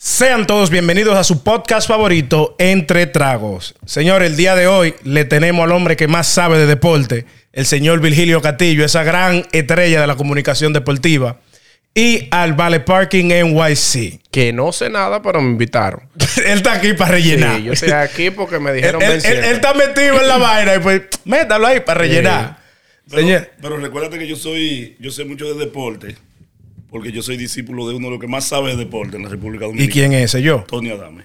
Sean todos bienvenidos a su podcast favorito, Entre Tragos. Señor, el día de hoy le tenemos al hombre que más sabe de deporte, el señor Virgilio Castillo, esa gran estrella de la comunicación deportiva, y al Vale Parking NYC. Que no sé nada, pero me invitaron. él está aquí para rellenar. Sí, yo estoy aquí porque me dijeron él, él está metido en la vaina y pues métalo ahí para rellenar. Pero, Señor, pero recuérdate que yo soy, yo sé mucho de deporte, porque yo soy discípulo de uno de los que más sabe de deporte en la República ¿y Dominicana. quién es ese? Yo. Tony Adame.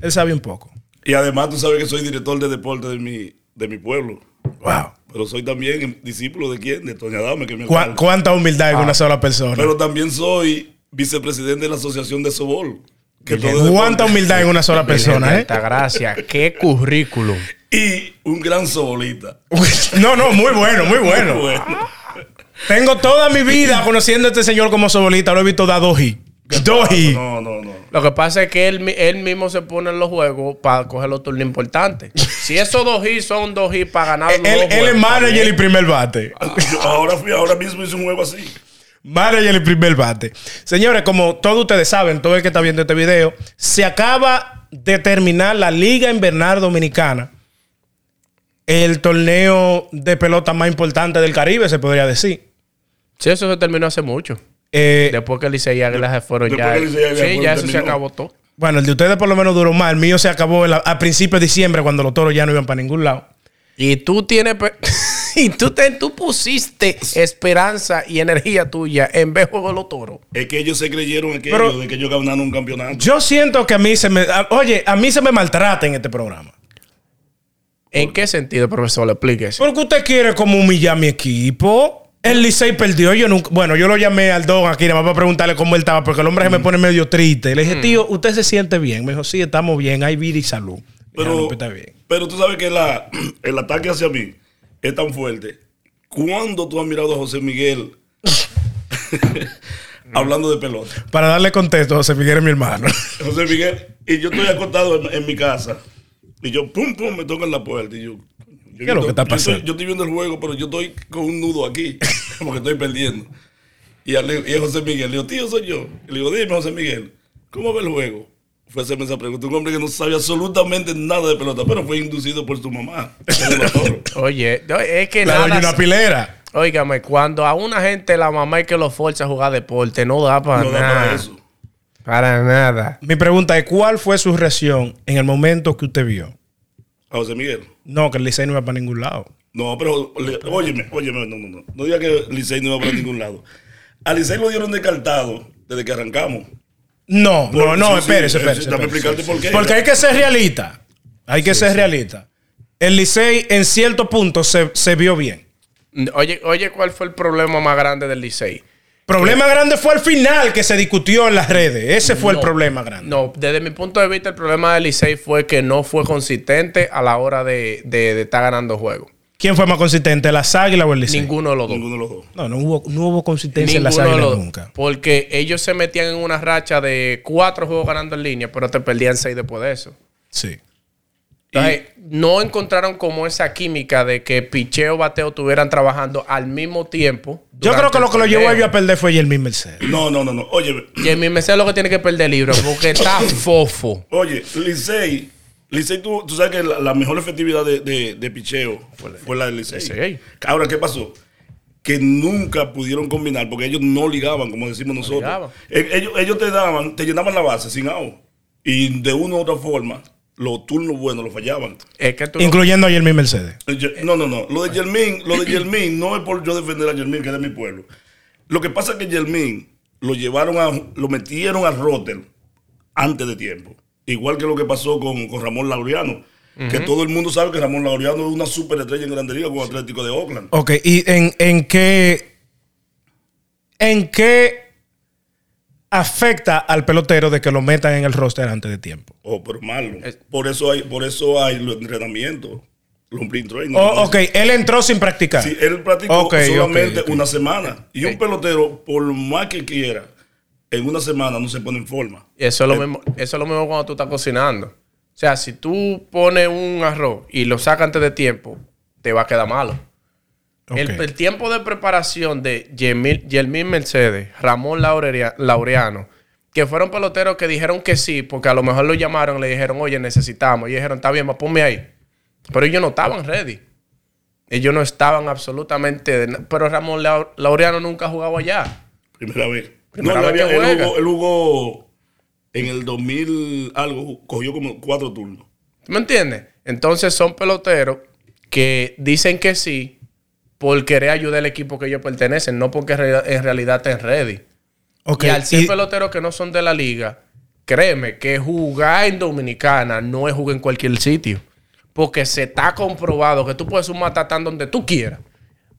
Él sabe un poco. Y además tú sabes que soy director de deporte de mi, de mi pueblo. Wow. Pero soy también discípulo de quién? De Tony Adame, que es mi ¿Cuá- alcalde. ¿Cuánta humildad en una sola persona? Pero también soy vicepresidente de la Asociación de Sobol. Que todo es ¿Cuánta humildad en una sola persona, eh? gracias. Qué currículum. Y un gran sobolita. No, no, muy bueno, muy bueno. Bueno. Tengo toda mi vida conociendo a este señor como sobolita. Lo he visto dar dos hits. Dos hits. No, no, no. Lo que pasa es que él, él mismo se pone en los juegos para coger los turnos importantes. Si esos dos hits son dos hits para ganar Él, los dos él es juegos, manager y primer bate. Yo ahora, fui, ahora mismo hice un juego así. Manager y primer bate. Señores, como todos ustedes saben, todo el que está viendo este video, se acaba de terminar la Liga Invernal Dominicana. El torneo de pelota más importante del Caribe, se podría decir. Sí, eso se terminó hace mucho. Eh, Después que Licey y Águilas fueron ya. Sí, ya eso se acabó todo. bueno, el de ustedes por lo menos duró más. El mío se acabó la- a principios de diciembre, cuando los toros ya no iban para ningún lado. Y tú tienes. y tú, te, tú pusiste esperanza y energía tuya en juego de los toros. Es que ellos se creyeron aquello Pero- de que ellos ganaron un campeonato. Yo siento que a mí se me. a- oye, a mí se me maltrata en este programa. ¿En qué sentido, profesor? Explíquese. Porque usted quiere como humillar a mi equipo. El Licey perdió. Yo nunca. Bueno, yo lo llamé al Don aquí nada más para preguntarle cómo él estaba, porque el hombre se me pone medio triste. Le dije, tío, ¿usted se siente bien? Me dijo, sí, estamos bien, hay vida y salud. Pero, no, está bien. pero tú sabes que la, el ataque hacia mí es tan fuerte. ¿Cuándo tú has mirado a José Miguel hablando de pelota? Para darle contexto, José Miguel es mi hermano. José Miguel, y yo estoy acostado en, en mi casa, y yo, pum, pum, me tocan la puerta, y yo... yo ¿Qué es lo que está yo pasando? estoy- Yo estoy viendo el juego, pero yo estoy con un nudo aquí, porque estoy perdiendo. Y, al- y José Miguel, le digo, tío, soy yo. Y le digo, dime, José Miguel, ¿cómo ve el juego? Fue a hacerme esa pregunta. Un hombre que no sabe absolutamente nada de pelota, pero fue inducido por su mamá. Oye, es que La nada. una pilera. Óigame, cuando a una gente la mamá es que lo fuerza a jugar deporte, no da para No da nada. para eso. Para nada. Mi pregunta es, ¿cuál fue su reacción en el momento que usted vio? A José Miguel. No, que el Licey no iba para ningún lado. No, pero óyeme, óyeme, no, no, no. No diga que Licey no iba para ningún lado. A Licey lo dieron descartado desde que arrancamos. No, no, Por- no, espérese, espérese. Dame explicarte por qué. Porque hay que ser realista. Hay que ser realista. El Licey en cierto punto se, se vio bien. Oye, oye, ¿cuál fue el problema más grande del Licey? Problema grande fue al final que se discutió en las redes. Ese fue el problema grande. No, desde mi punto de vista, el problema del Licey fue que no fue consistente a la hora de, de- de estar ganando juegos. ¿Quién fue más consistente, las águilas o el Licey? Ninguno de los dos. Ninguno de los dos. No, no hubo, no hubo consistencia en las Ninguno de águilas los dos. nunca. Porque ellos se metían en una racha de cuatro juegos ganando en línea, pero te perdían seis después de eso. Sí. Entonces, no encontraron como esa química de que picheo bateo estuvieran trabajando al mismo tiempo. Yo creo que lo que lo llevó a ellos a perder fue Yermín Mercedes. No, no, no, no. Oye, mi Mercedes lo que tiene que perder libro porque está fofo. oye, Licey, Licey, tú, tú sabes que la, la mejor efectividad de, de, de picheo fue la, del Licey. Licey. Ahora, ¿qué pasó? Que nunca pudieron combinar porque ellos no ligaban, como decimos nosotros. ligaban. Eh, Ellos, ellos te daban, te llenaban la base sin out. Y de una u otra forma, los turnos buenos los fallaban. Es que tú no- Incluyendo a Yermín Mercedes. No, no, no. Lo de Yermín, lo de Yermín no es por yo defender a Yermín, que es de mi pueblo. Lo que pasa es que Yermín lo llevaron a, lo metieron al roster antes de tiempo. Igual que lo que pasó con, con Ramón Laureano. Que todo el mundo sabe que Ramón Laureano es una superestrella en Grande Liga con Atlético de Oakland. Ok, ¿y en, en qué en qué afecta al pelotero de que lo metan en el roster antes de tiempo? Oh, pero malo. Por eso hay, por eso hay los entrenamientos, los training. Oh, ok, él entró sin practicar. Sí, él practicó solamente una semana. Y un pelotero, por más que quiera, en una semana no se pone en forma. Eso es, lo mismo, eso es lo mismo cuando tú estás cocinando. O sea, si tú pones un arroz y lo sacas antes de tiempo, te va a quedar malo. El, el tiempo de preparación de Yelmín Mercedes, Ramón Laureria- Laureano que fueron peloteros que dijeron que sí, porque a lo mejor lo llamaron y le dijeron, oye, necesitamos. Y dijeron, está bien, pues ponme ahí. Pero ellos no estaban ready. Ellos no estaban absolutamente. de Pero Ramón Lau- Laureano nunca ha jugado allá. Primera vez. Primera no, vez él, que jugó, él jugó en el 2000 algo, cogió como cuatro turnos. ¿Tú me entiendes? Entonces son peloteros que dicen que sí por querer ayudar al equipo que ellos pertenecen, no porque en real- en realidad estén ready. Y al ser y- peloteros que no son de la liga, créeme que jugar en Dominicana no es jugar en cualquier sitio. Porque se está comprobado que tú puedes un matatán donde tú quieras.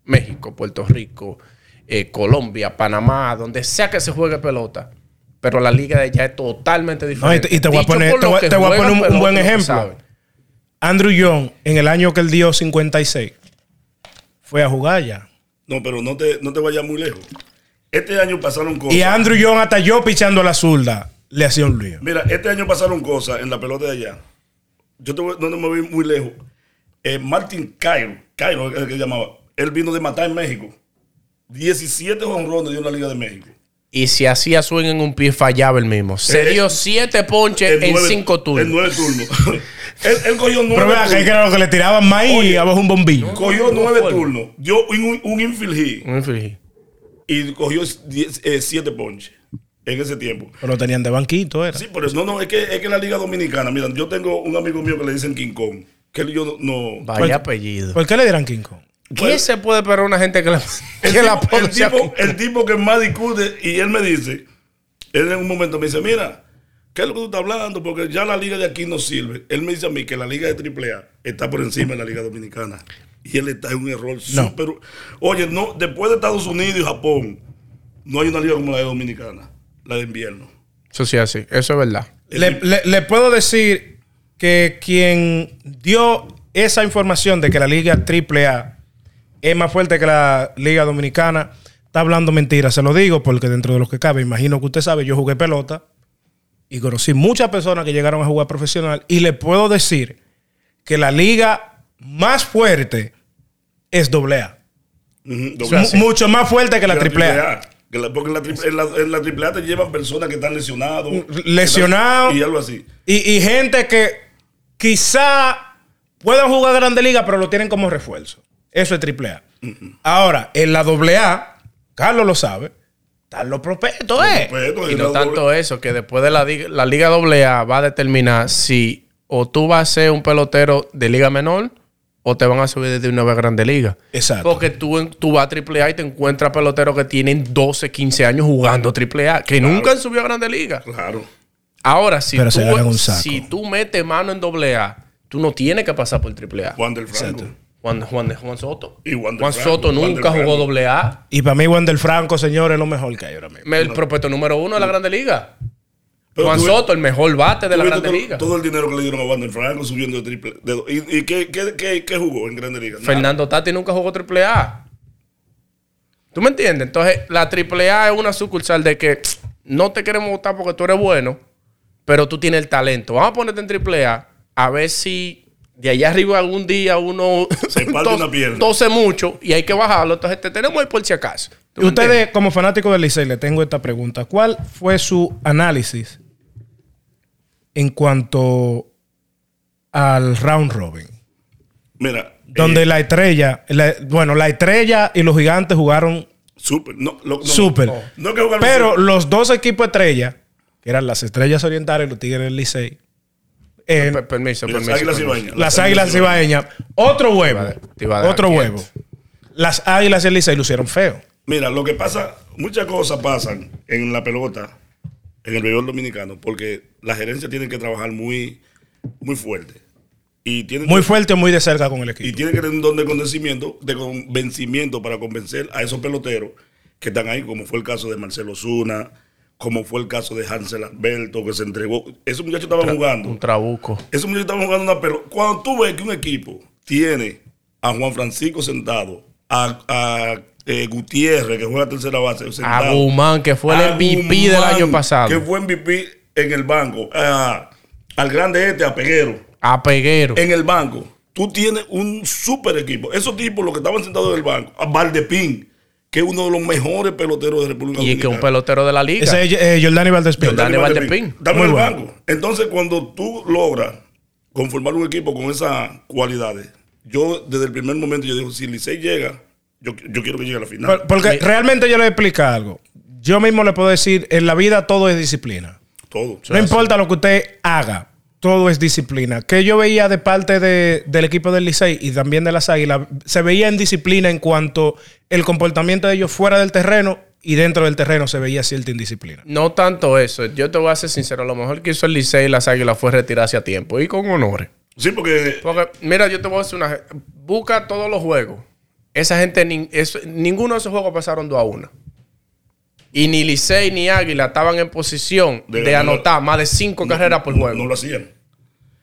México, Puerto Rico, eh, Colombia, Panamá, donde sea que se juegue pelota. Pero la liga de allá es totalmente No, y diferente. te- y te voy a poner- por te los voy- que te voy a juegan poner un- un buen ejemplo. Andrew Young, en el año que él dio 56, fue a jugar ya. No, pero no te, no te vayas muy lejos. Este año pasaron cosas. Y Andrew Young, hasta yo pichando a la zurda, le hacía un lío. Mira, este año pasaron cosas en la pelota de allá. Yo te voy, no me voy muy lejos. Eh, Martin Cairo, Cairo es el que llamaba. Él vino de matar en México. 17 honrones en la Liga de México. Y si hacía swing en un pie, fallaba el mismo. Se Eh, dio siete ponches En en nueve- cinco En turnos. nueve turnos. él, él cogió nueve Pero vea, que era lo que le tiraban maíz y abajo un bombillo. Cogió nueve turnos. Dio un, un infield hit Un inflige. y cogió diez- eh, siete ponches en ese tiempo. Pero lo tenían de banquito, era. Sí, por eso. No, no, es que, es que la Liga Dominicana, mira, yo tengo un amigo mío que le dicen King Kong. Que yo no. no- Vaya Pues- apellido. ¿Por qué le dieran King Kong? ¿Qué se puede esperar una gente que, la, el, que la tipo, el, tipo, el tipo que más discute, y él me dice, él en un momento me dice, mira, ¿qué es lo que tú estás hablando? Porque ya la liga de aquí no sirve. Él me dice a mí que la liga de AAA está por encima de la liga dominicana. Y él está en un error No. súper... Oye, no, después de Estados Unidos y Japón, no hay una liga como la de dominicana, la de invierno. Eso sí, así. Eso es verdad. Le, le- le puedo decir que quien dio esa información de que la Liga AAA es más fuerte que la Liga Dominicana está hablando mentira. Se lo digo porque dentro de lo que cabe, imagino que usted sabe, yo jugué pelota y conocí muchas personas que llegaron a jugar profesional y le puedo decir que la liga más fuerte es O sea, doble- sí. Mucho más fuerte que la la- porque en la, tri- en, la, en la AAA te llevan personas que están lesionados. Lesionados. Y algo así. Y, y gente que quizá puedan jugar Grande Liga, pero lo tienen como refuerzo. Eso es triple A. Ahora, en la doble A, Carlos lo sabe, están los prospectos, ¿eh? Y no tanto doble- eso, que después de la, la Liga AA va a determinar si o tú vas a ser un pelotero de Liga Menor o te van a subir desde una vez a Grande Liga. Exacto. Porque tú, en- tú vas a AAA y te encuentras peloteros que tienen 12, 15 años jugando AAA, que nunca han subido a Grande Liga. Claro. Ahora, si, Pero tú, ganan un saco. si tú metes mano en AA, tú no tienes que pasar por AAA. Juan del Franco. Exacto. Juan, Juan, Juan Soto. Y Juan del Juan Franco, Soto Juan del nunca jugó AA. Y para mí, Wander Franco, señor, es lo mejor que hay ahora mismo. El prospecto número uno de la Grande Liga. Pero Juan tú- Soto, el mejor bate de la Grande todo, Liga. todo el dinero que le dieron a Wander Franco subiendo de triple. de- ¿Y, y qué, qué, qué, qué jugó en Grande Liga? Nada. Fernando Tati nunca jugó AAA. ¿Tú me entiendes? Entonces, la AAA es una sucursal de que no te queremos votar porque tú eres bueno, pero tú tienes el talento. Vamos a ponerte en AAA a ver si de allá arriba algún día uno Se parte tos- una pierna. tose mucho y hay que bajarlo. Entonces, te tenemos ahí por si acaso. ¿Tú Y me ustedes, entiendes? como fanáticos del Licey, le tengo esta pregunta. ¿Cuál fue su análisis en cuanto al round robin? Mira. Donde eh, la estrella, la- bueno, la estrella y los gigantes jugaron Súper. No, lo- no, súper. No, no es que jugaron Pero los dos equipos estrellas, que eran las estrellas orientales y los tigres del Licey, eh, Per- Permiso, Y las permiso. águilas permiso. ibaeñas. las águilas cibaeñas, otro huevo, otro quieto. huevo. Las águilas y el Licey lucieron feo. Mira, lo que pasa, muchas cosas pasan en la pelota, en el béisbol dominicano, porque la gerencia tiene que trabajar muy, muy fuerte. Y tienen Muy que- fuerte muy de cerca con el Y equipo. tiene que tener un don de convencimiento, de convencimiento para convencer a esos peloteros que están ahí, como fue el caso de Marcelo Zuna, como fue el caso de Hansel Alberto, que se entregó. Esos muchachos estaban jugando. Un trabuco. Esos muchachos estaban jugando una pelota. Cuando tú ves que un equipo tiene a Juan Francisco sentado, a, a, eh, Gutiérrez, que juega tercera base, A sentado. Guzmán, que fue el a MVP del año pasado. Que fue MVP en el banco. a- al grande este, a Peguero A Peguero. en el banco, tú tienes un super equipo. Esos tipos, los que estaban sentados en el banco, a Valdepín, que es uno de los mejores peloteros de República Y es que un Dominicana. pelotero de la liga. Ese es eh, Jordani Valdespín. Jordani Valdespín. Dame el bueno. banco. Entonces, cuando tú logras conformar un equipo con esas cualidades, yo desde el primer momento yo digo, si Licey llega, yo, yo quiero que llegue a la final. Por- Porque realmente yo le voy a explicar algo. Yo mismo le puedo decir, en la vida todo es disciplina. Todo. No importa lo que usted haga, todo es disciplina. Que yo veía de parte de- del equipo del Licey y también de las Águilas, se veía en disciplina en cuanto el comportamiento de ellos fuera del terreno y dentro del terreno se veía cierta indisciplina. No tanto eso. Yo te voy a ser sincero. Lo mejor que hizo el Licey y las Águilas fue retirarse a tiempo y con honores. Sí, porque Porque, mira, yo te voy a decir una. Busca todos los juegos. Esa gente, eso- ninguno de esos juegos pasaron 2 a 1. Y ni Licey ni Águila estaban en posición De anotar más de 5 carreras por no- juego. No lo hacían.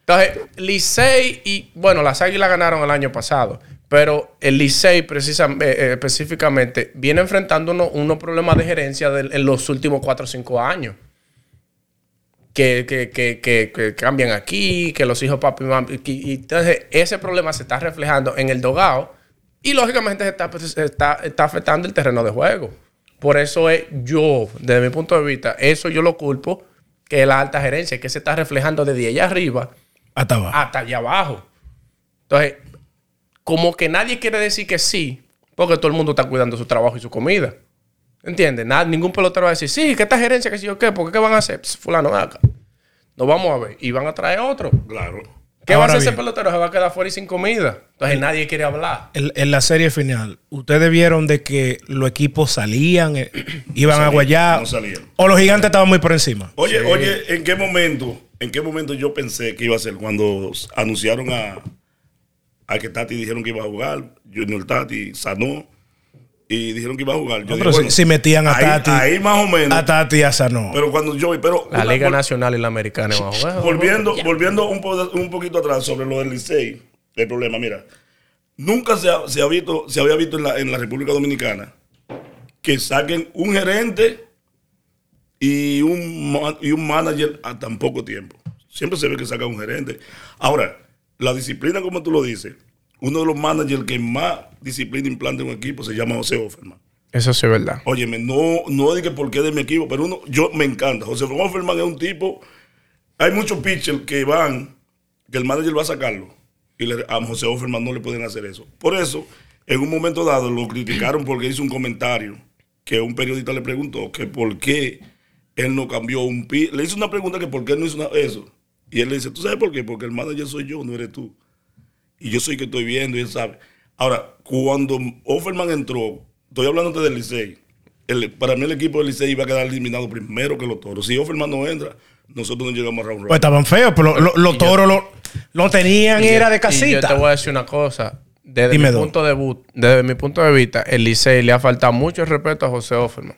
Entonces, Licey y. Bueno, las Águilas ganaron el año pasado. Pero el Licey, precisa- eh, eh, específicamente, viene enfrentando uno- unos problemas de gerencia en los últimos 4 o 5 años. Que, que, que, que- cambian aquí, que los hijos papi. Y, y entonces, ese problema se está reflejando en el dogado. Y lógicamente se está, pues, está, está afectando el terreno de juego. Por eso es yo, desde mi punto de vista, eso yo lo culpo, que es la alta gerencia, que se está reflejando desde allá arriba Hasta abajo. hasta allá abajo. Entonces, como que nadie quiere decir que sí, porque todo el mundo está cuidando su trabajo y su comida. ¿Entiendes? Nada, ningún pelotero va a decir, sí, que esta gerencia, que sí o qué, porque qué van a hacer? Pss, fulano, acá. Nos vamos a ver. Y van a traer otro. Claro. ¿Qué va a hacer ese pelotero? Se va a quedar fuera y sin comida. Entonces nadie quiere hablar. En, en la serie final, ¿ustedes vieron de que los equipos salían, eh, iban a salían, guayar? no salían. ¿O los gigantes estaban muy por encima? Oye, oye, ¿en qué momento, en qué momento yo pensé que iba a ser cuando anunciaron a, a que Tati dijeron que iba a jugar, Junior Tati sanó y dijeron que iba a jugar. Yo No, dije, pero si- bueno, si metían a ahí, Tati- ahí más o menos. A Tati y a Sanó. pero cuando yo pero La una- Liga Nacional y la Americana. van a jugar. volviendo, volviendo un, po- un poquito atrás sobre lo del Licey, el problema, mira, nunca se, ha, se ha visto, se había visto en la, en la República Dominicana que saquen un gerente y un, y un manager a tan poco tiempo. Siempre se ve que saca un gerente. Ahora, la disciplina, como tú lo dices, uno de los managers que más disciplina implanta en un equipo se llama José Offerman. Eso sí es verdad. Óyeme, no, no porque es de mi equipo, pero uno, yo me encanta. José Offerman es un tipo. Hay muchos pitchers que van, que el manager va a sacarlo. Y le- a José Offerman no le pueden hacer eso. Por eso, en un momento dado lo criticaron porque hizo un comentario que un periodista le preguntó que por qué él no cambió un pi. Le hizo una pregunta que por qué él no hizo una- eso. Y él le dice, ¿tú sabes por qué? Porque el manager soy yo, no eres tú. Y yo soy que estoy viendo y él sabe. Ahora, cuando Offerman entró, estoy hablando del Licey. El- para mí el equipo del Licey iba a quedar eliminado primero que los toros. Si Offerman no entra, nosotros no llegamos a round Pues estaban feos, pero lo- lo- los toros lo, lo tenían y era de Y yo te casita. voy a decir una cosa. Desde Dime mi, punto de, desde mi punto de vista, el Licey le ha faltado mucho respeto a José Offerman.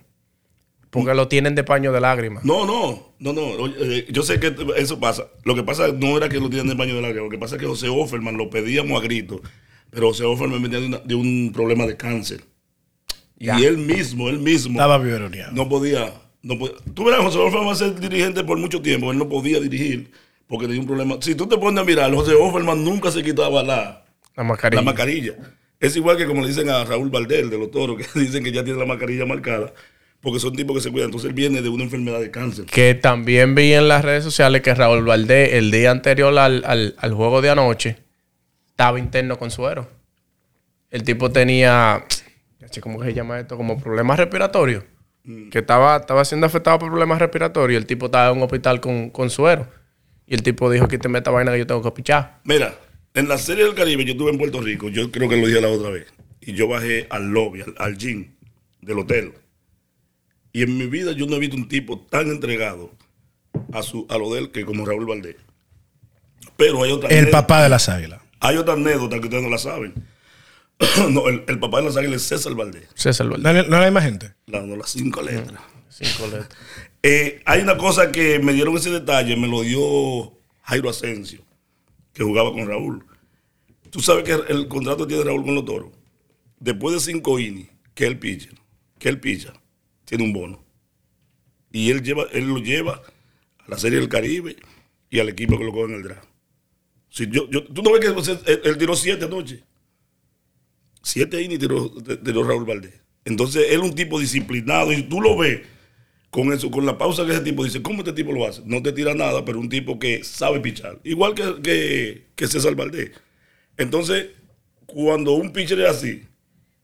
Porque lo tienen de paño de lágrimas. No, no, no, no. Eh, yo sé que eso pasa. Lo que pasa no era que lo tienen de baño de lágrimas. Lo que pasa es que José Offerman lo pedíamos a gritos. Pero José Offerman venía de, una- de un problema de cáncer. Ya. Y él mismo, él mismo. Estaba viveroneado. no podía, no podía. Tú verás, José Offerman va a ser dirigente por mucho tiempo. Él no podía dirigir porque tenía un problema. Si tú te pones a mirar, José Offerman nunca se quitaba la, La mascarilla. la mascarilla. Es igual que como le dicen a Raúl Valdel de los toros, que dicen que ya tiene la mascarilla marcada, porque son tipos que se cuidan. Entonces él viene de una enfermedad de cáncer. Que también vi en las redes sociales que Raúl Valdés, el día anterior al, al- al juego de anoche, estaba interno con suero. El tipo tenía, ¿cómo que se llama esto? Como problemas respiratorios. Que estaba, estaba siendo afectado por problemas respiratorios. El tipo estaba en un hospital con, con suero. Y el tipo dijo que te meta vaina que yo tengo que pichar. Mira, en la serie del Caribe yo estuve en Puerto Rico, yo creo que lo dije la otra vez, y yo bajé al lobby, al, al gym del hotel. Y en mi vida yo no he visto un tipo tan entregado a, su, a lo de él que como Raúl Valdés. Pero hay otra, El anécdota- papá de las águilas. hay otra anécdota que ustedes no la saben. no, el, el papá de las águilas es César Valdés. César Valdés. ¿No, no hay más gente? La, no, las cinco letras. Cinco letras. Eh, hay una cosa que me dieron ese detalle, me lo dio Jairo Asensio, que jugaba con Raúl. Tú sabes que el contrato que tiene Raúl con los toros. Después de cinco innings, que él picha, que él picha, tiene un bono. Y él lleva, él lo lleva a la Serie del Caribe y al equipo que lo coge en el draft. Si yo, yo- tú no ves que él, él tiró siete anoche. Siete innings tiró, tiró Raúl Valdés. Entonces, él es un tipo disciplinado y tú lo ves con eso, con la pausa que ese tipo dice, ¿cómo este tipo lo hace? No te tira nada, pero un tipo que sabe pichar. Igual que, que, que César Valdés. Entonces, cuando un pitcher es así,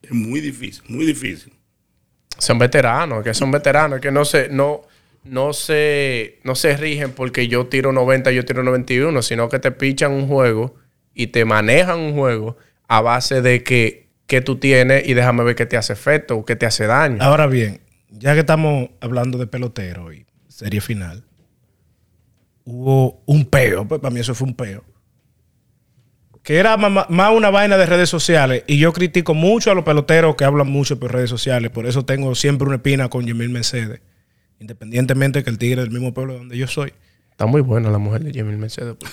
es muy difícil, muy difícil. Son veteranos, que son veteranos, que no se, no, no se, no se rigen porque yo tiro 90, yo tiro 91, sino que te pichan un juego y te manejan un juego a base de que, que tú tienes y déjame ver qué te hace efecto o qué te hace daño. Ahora bien, ya que estamos hablando de pelotero y serie final, hubo un peo, pues para mí eso fue un peo. Que era más una vaina de redes sociales. Y yo critico mucho a los peloteros que hablan mucho por redes sociales. Por eso tengo siempre una espina con Yemil Mercedes. Independientemente que el tigre es del mismo pueblo donde yo soy. Está muy buena la mujer de Jimmy Mercedes.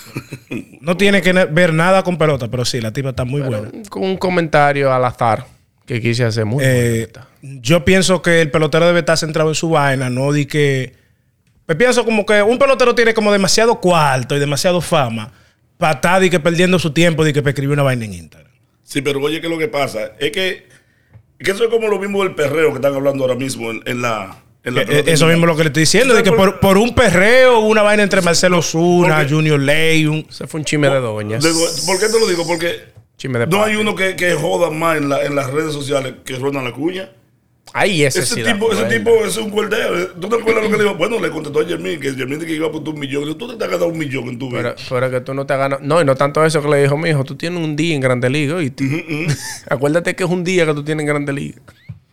No tiene que ver nada con pelota, pero sí, la tipa está muy Pero buena. Con un comentario al azar que quise hacer muy Eh, yo pienso que el pelotero debe estar centrado en su vaina, no di que. Me pienso como que un pelotero tiene como demasiado cuarto y demasiado fama estar di que perdiendo su tiempo de que para escribir una vaina en Instagram. Sí, pero oye, ¿qué es lo que pasa? Es que, que eso es como lo mismo del perreo que están hablando ahora mismo en, en la... En la Eh, pelota Eso mismo es lo que le estoy diciendo, de que por, por un perreo, una vaina entre Marcelo Zuna, Porque- Junior Ley, un- Ese fue un chisme de doñas. ¿Por qué te lo digo? Porque no hay uno que, que joda más en, la- en las redes sociales que Ronald Acuña. Ahí ese, Ese tipo, ese tipo es un cuerdeo. ¿Tú te acuerdas lo que le dijo? Bueno, le contestó a Jermín que Jermín que iba a poner un millón. Tú te has ganado un millón en tu Pero, vida. pero que tú no te ganas. No, y no tanto eso que le dijo mi hijo. Tú tienes un día en Grande Liga. Y Acuérdate que es un día que tú tienes en Grande Liga.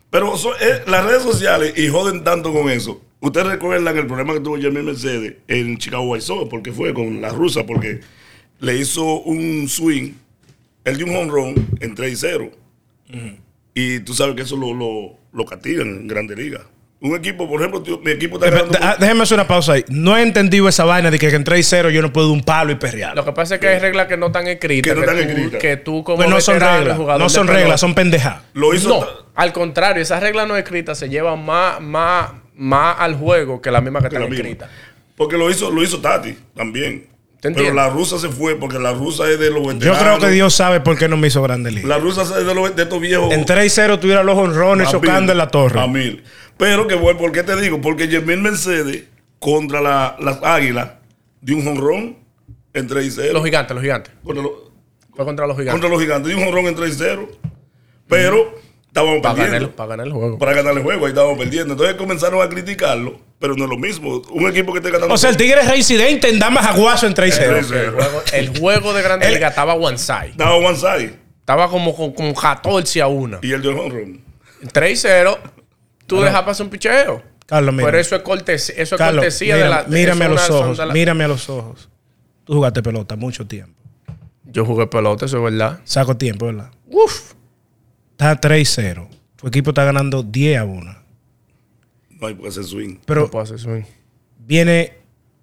Pero so- eh, las redes sociales y joden tanto con eso. Ustedes recuerdan el problema que tuvo Jermín Mercedes en Chicago White Sox, porque fue con la rusa, porque le hizo un swing, el de un home run en 3 y 0. Y tú sabes que eso lo, lo, lo castigan en Grande Liga. Un equipo, por ejemplo, tío, mi equipo está ganando. Ah, Déjeme hacer una pausa ahí. No he entendido esa vaina de que en 3 y 0 yo no puedo dar un palo y perrear. Lo que pasa es que hay reglas que no están escritas. Que no están tú, escritas. que tú como Pues no son reglas. jugador No de son reglas, son pendejadas. Lo hizo. No, al contrario. Esas reglas no escritas se llevan más, más, más al juego que las mismas que que están la misma. escritas. Porque lo hizo, lo hizo Tati también. ¿Te Pero la rusa se fue porque la rusa es de los Yo veteranos. creo que Dios sabe por qué no me hizo Grande Liga. La rusa es de, los, de estos viejos. En 3 y 0 tuviera los honrones chocando en la torre. A mil. Pero que bueno, ¿por qué te digo? Porque Jermín Mercedes contra la- las águilas dio un jonrón en 3 y 0. Los gigantes, los gigantes. Contra, los- Fue contra los gigantes. contra los gigantes dio un jonrón en 3 y 0. Estábamos Para ganar, perdiendo. para ganar el juego. Para ganar el juego, ahí estábamos perdiendo. Entonces comenzaron a criticarlo, pero no es lo mismo. Un equipo que esté ganando. O sea, el Tigre es reincidente en damas aguazo en 3 y 0. Eh, El juego, el juego de Grande Liga estaba one side. Estaba one side. Estaba como con, con 14 a 1. Y el dio el jonrón. 3 y 0, tú dejas pasar un picheo. Carlos, mira. Pero eso es cortesía, eso es Carlos, cortesía mira- de la. mírame a los ojos. de la- Mírame a los ojos. Tú jugaste pelota mucho tiempo. Yo jugué pelota, eso es verdad. Saco tiempo, ¿verdad? Uf. Está 3 y 0. Tu equipo está ganando 10 a 1. No hay por qué hacer swing. Pero No puedo hacer swing. viene,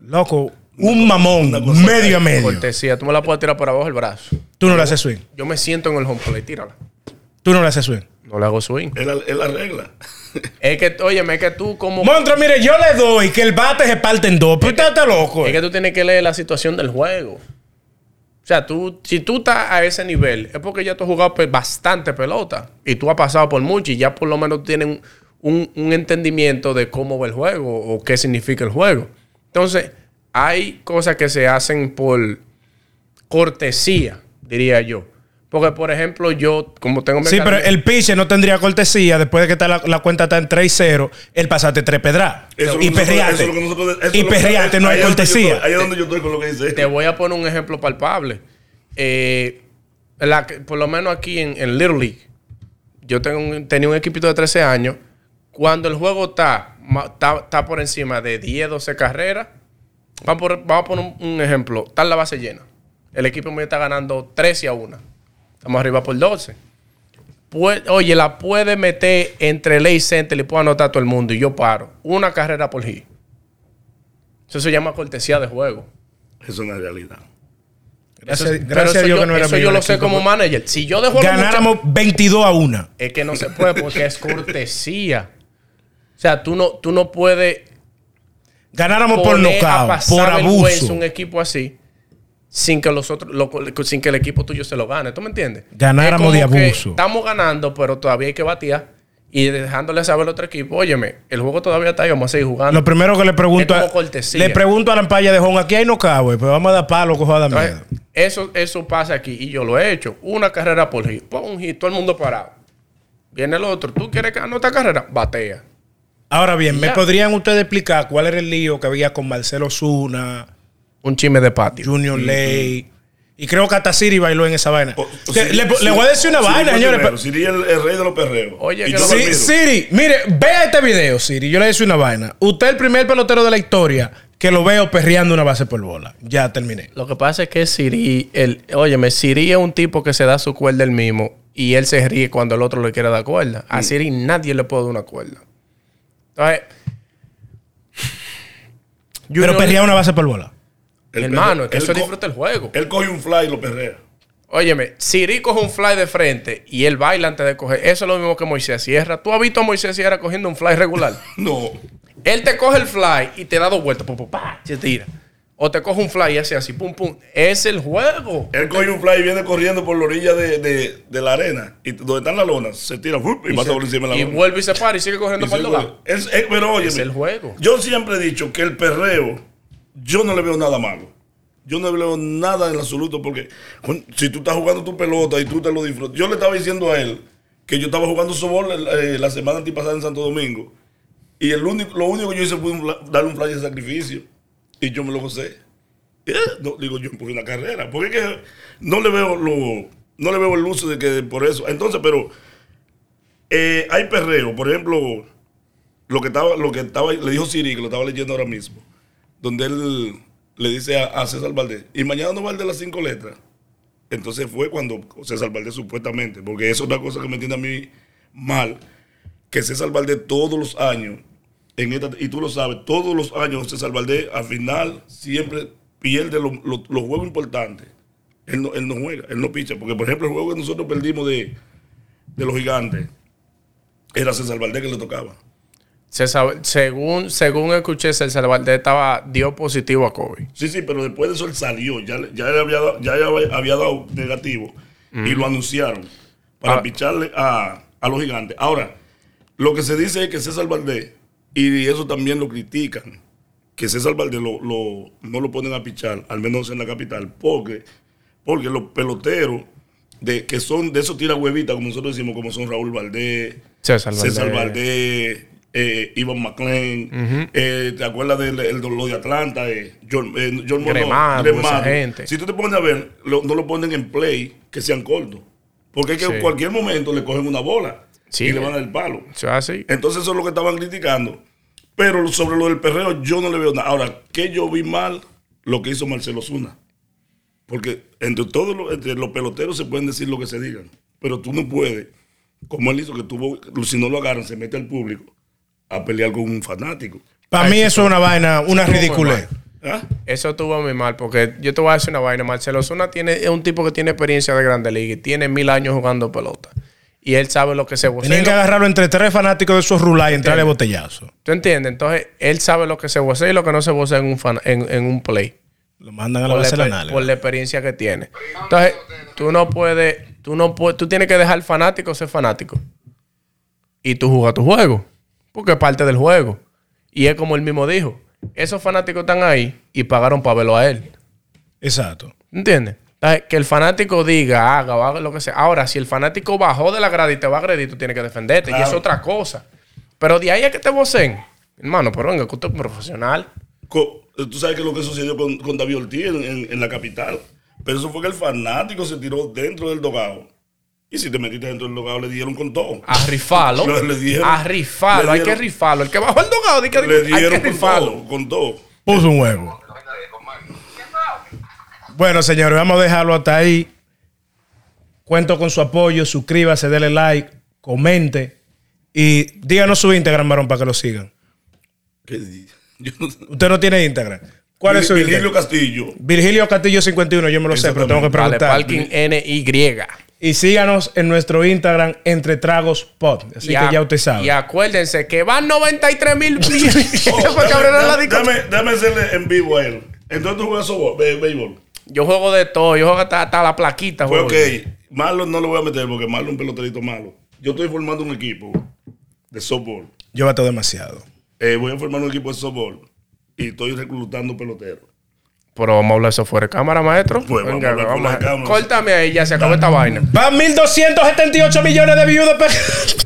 loco, un mamón medio a medio. Cortesía, tú me la puedes tirar por abajo del brazo. Tú no le haces swing. Yo me siento en el home plate, tírala. Tú no le haces swing. No le hago swing. Es la, es la regla. Es que, óyeme, es que tú como. Monstruo, mire, yo le doy que el bate se parte en dos. Pero usted está loco. Es que tú tienes que leer la situación del juego. Sea, tú, si tú estás a ese nivel, es porque ya tú has jugado bastante pelota. Y tú has pasado por mucho y ya por lo menos tienes un- un entendimiento de cómo va el juego o qué significa el juego. Entonces, hay cosas que se hacen por cortesía, diría yo. Porque, por ejemplo, yo, como tengo mi Sí, pero el pitcher no tendría cortesía después de que está la, la cuenta está en 3 y 0. El pasaste 3 pedras. Y perreate. Y perreate, no hay cortesía. estoy- Ahí es donde yo estoy con lo que dice. Te voy a poner un ejemplo palpable. Eh, la que- por lo menos aquí en, en Little League, yo tengo un- tenía un equipito de 13 años. Cuando el juego está, está, está por encima de 10, 12 carreras, vamos, por- vamos a poner un, un ejemplo. Está en la base llena. El equipo mío está ganando 13 a 1. Estamos arriba por 12. Pue- oye, la puede meter entre ley center y puedo anotar a todo el mundo y yo paro. Una carrera por hit. Eso se llama cortesía de juego. Eso es una realidad. Gracias, a Dios yo, que no era eso yo lo sé como manager. Si yo dejo Ganáramos 22 a 1. es que no se puede porque es cortesía. O sea, tú no, tú no puedes Ganáramos por nocaut, por abuso. un equipo así sin que los otros, lo- sin que el equipo tuyo se lo gane. ¿Tú me entiendes? Ganáramos de abuso. Estamos ganando, pero todavía hay que batear y dejándole saber al otro equipo, óyeme, el juego todavía está ahí, vamos a seguir jugando. Lo primero que le pregunto a, le pregunto a la empalla de Jon, aquí hay no cabe, pues vamos a dar palo, cojo a dar miedo. Entonces, eso, eso pasa aquí y yo lo he hecho. Una carrera por hit, pon un hit, todo el mundo parado. Viene el otro, tú quieres que anote carrera, batea. Ahora bien, ¿me podrían ustedes explicar cuál era el lío que había con Marcelo Zuna, Un chisme de patio. Junior Ley? Y creo que hasta Siri bailó en esa vaina. O- o Que Siri- le, voy a decir una Siri vaina, señores. pero- Siri el, el rey de los perreos. Oye, que lo. Siri, mire, vea este video, Siri. Yo le voy a decir una vaina. Usted es el primer pelotero de la historia que lo veo perreando una base por bola. Ya terminé. Lo que pasa es que Siri, el, óyeme, Siri es un tipo que se da su cuerda él mismo y él se ríe cuando el otro le quiere dar cuerda. Mm. A Siri nadie le puede dar una cuerda. Entonces, Pero perrear una base por bola. El hermano, es que eso disfruta el juego. Él coge un fly y lo perrea. Óyeme, Siri coge un fly de frente y él baila antes de coger. Eso es lo mismo que Moisés Sierra. ¿Tú has visto a Moisés Sierra cogiendo un fly regular? No. él te coge el fly y te da dos vueltas, pum, pum, pa, se tira. O te coge un fly y hace así, pum, pum. Es el juego. Él coge un fly y viene corriendo por la orilla de, de, de la arena. Y donde están las lonas, se tira ¡fup! y, Y, pasa por encima de la y lona. vuelve y se para y sigue corriendo Y por el lado. es, es- pero oye, Es el juego. Yo siempre he dicho que el perreo, yo no le veo nada malo. Yo no le veo nada en absoluto porque si tú estás jugando tu pelota y tú te lo disfrutas. Yo le estaba diciendo a él que yo estaba jugando softball eh, la semana antipasada en Santo Domingo. Y el único, lo único que yo hice fue darle un flash de sacrificio. Y yo me lo gocé. Eh, digo, yo empujé una carrera. Porque es que no le veo lo, no le veo el uso de que por eso. Entonces, pero eh, hay perreo. Por ejemplo, lo que estaba, lo que estaba, le dijo Siri, que lo estaba leyendo ahora mismo, donde él le dice a, César Valdés, y mañana no va el de las cinco letras. Entonces fue cuando César Valdés supuestamente, porque es una cosa que me entiende a mí mal, que César Valdés todos los años, en esta, y tú lo sabes, todos los años César Valdés al final siempre pierde lo- los juegos importantes. Él no, él no juega, él no picha, porque por ejemplo el juego que nosotros perdimos de, de los gigantes, era César Valdés que le tocaba. César- según, según escuché, César Valdés estaba, dio positivo a COVID. Sí, sí, pero después de eso él salió, ya, ya, le había, dado- ya le había dado negativo y lo anunciaron para Ah. picharle a, a los gigantes. Ahora, lo que se dice es que César Valdés, y eso también lo critican, que César Valdés lo, lo- no lo ponen a pichar, al menos en la capital, porque, porque los peloteros de, que son de esos tira huevitas, como nosotros decimos, como son Raúl Valdés, César César Valdés. Eh, Ivan McLean, eh, ¿te acuerdas del el, lo de Atlanta? Eh, John, eh, John Monroe, Gremado, Gremado. esa gente. Si tú te pones a ver, lo- no lo ponen en play, que sean cortos. Porque es que Sí. en cualquier momento le cogen una bola Sí. y le van a dar el palo. Entonces eso es lo que estaban criticando. Pero sobre lo del perreo yo no le veo nada. Ahora, ¿qué yo vi mal? Lo que hizo Marcelo Zuna. Porque entre todos los, entre los peloteros se pueden decir lo que se digan. Pero tú no puedes, como él hizo, que tuvo, si no lo agarran, se mete al público a pelear con un fanático. Para mí eso es una vaina, una ridiculez. ¿Ah? Eso estuvo muy mal, porque yo te voy a decir una vaina. Marcelo Zuna tiene, es un tipo que tiene experiencia de Grande Liga y tiene mil años jugando pelota. Y él sabe lo que se vocea. Tenían que agarrarlo entre tres fanáticos de esos rulay y entrarle botellazo. ¿Tú entiendes? Entonces, él sabe lo que se vocea y lo que no se vocea en un, fan- en, en un play. Lo mandan a la base la por la experiencia que tiene. Entonces, tú no puedes, tú no puedes, tú tienes que dejar fanático ser fanático. Y tú jugas tu juego. Porque es parte del juego. Y es como él mismo dijo. Esos fanáticos están ahí y pagaron para verlo a él. Exacto. ¿Entiendes? Que el fanático diga, haga, o haga lo que sea. Ahora, si el fanático bajó de la grada y te va a agredir, tú tienes que defenderte. Y es otra cosa. Pero de ahí a que te vocen. Hermano, pero venga, que usted es profesional. Co- Tú sabes que lo que sucedió con, con David Ortiz en, en- en la capital. Pero eso fue que el fanático se tiró dentro del dogado. Y si te metiste dentro del dogado, le dieron con todo. A rifarlo. Le- le dieron- a rifarlo. le Hay que dieron- rifarlo. El que bajó el dogado, di que Le hay que dieron con rifarlo. todo, con todo. Puso un huevo. Bueno, señores, vamos a dejarlo hasta ahí. Cuento con su apoyo. Suscríbase, dele like, comente. Y díganos su Instagram, varón, para que lo sigan. ¿Qué di- yo no sé. Usted no tiene Instagram. ¿Cuál es su Virgilio Instagram? Castillo. Virgilio Castillo 51, yo me lo sé, pero tengo que Vale, preguntar. parking NY. Y síganos en nuestro Instagram, Entre Tragos Pod. Así Y que a- ya usted sabe. Y acuérdense que van 93 mil Oh, abran la déjame, discoteca. déjame- déjame hacerle en vivo a él. Entonces tú juegas béisbol. Yo juego de todo. Yo juego hasta, hasta la plaquita. Pues ok, Marlon no lo voy a meter porque Marlon es un peloterito malo. Yo estoy formando un equipo de softball. Yo bateo demasiado. Eh, voy a formar un equipo de softball y estoy reclutando peloteros. Pero vamos a hablar eso fuera de cámara, maestro. Pues vamos a de. Córtame ahí, ya se acabó esta vaina. Van 1.278 millones de viudas. pe-